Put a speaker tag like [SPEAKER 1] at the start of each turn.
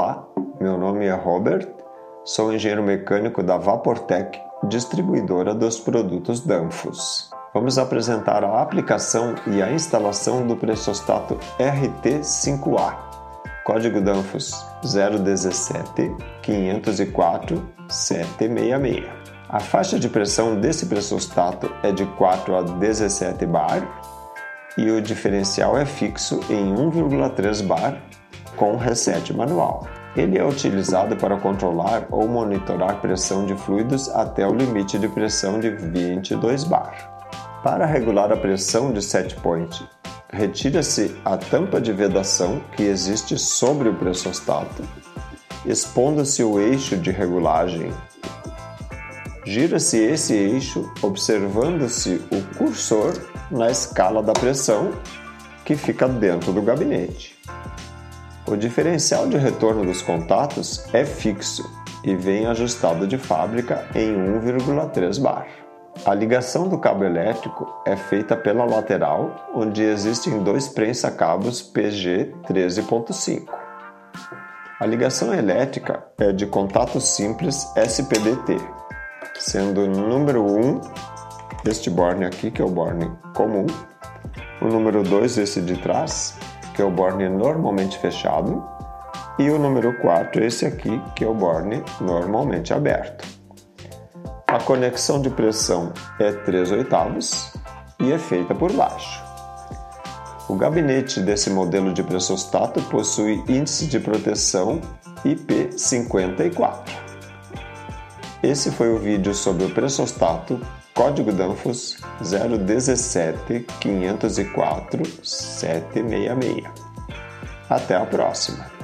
[SPEAKER 1] Olá, meu nome é Robert, sou engenheiro mecânico da Vaportec, distribuidora dos produtos Danfoss. Vamos apresentar a aplicação e a instalação do pressostato RT5A, código Danfoss 017 504 766. A faixa de pressão desse pressostato é de 4 a 17 bar e o diferencial é fixo em 1,3 bar com reset manual. Ele é utilizado para controlar ou monitorar pressão de fluidos até o limite de pressão de 22 bar. Para regular a pressão de set point, retira-se a tampa de vedação que existe sobre o pressostato, expondo-se o eixo de regulagem. Gira-se esse eixo, observando-se o cursor na escala da pressão que fica dentro do gabinete. O diferencial de retorno dos contatos é fixo e vem ajustado de fábrica em 1,3 bar. A ligação do cabo elétrico é feita pela lateral, onde existem dois prensa-cabos PG 13.5. A ligação elétrica é de contato simples SPDT, sendo o número 1 este borne aqui, que é o borne comum, o número 2, esse de trás, que é o borne normalmente fechado, e o número 4, esse aqui, que é o borne normalmente aberto. A conexão de pressão é 3 oitavos e é feita por baixo. O gabinete desse modelo de pressostato possui índice de proteção IP54. Esse foi o vídeo sobre o pressostato Código Danfoss 017 504 766. Até a próxima!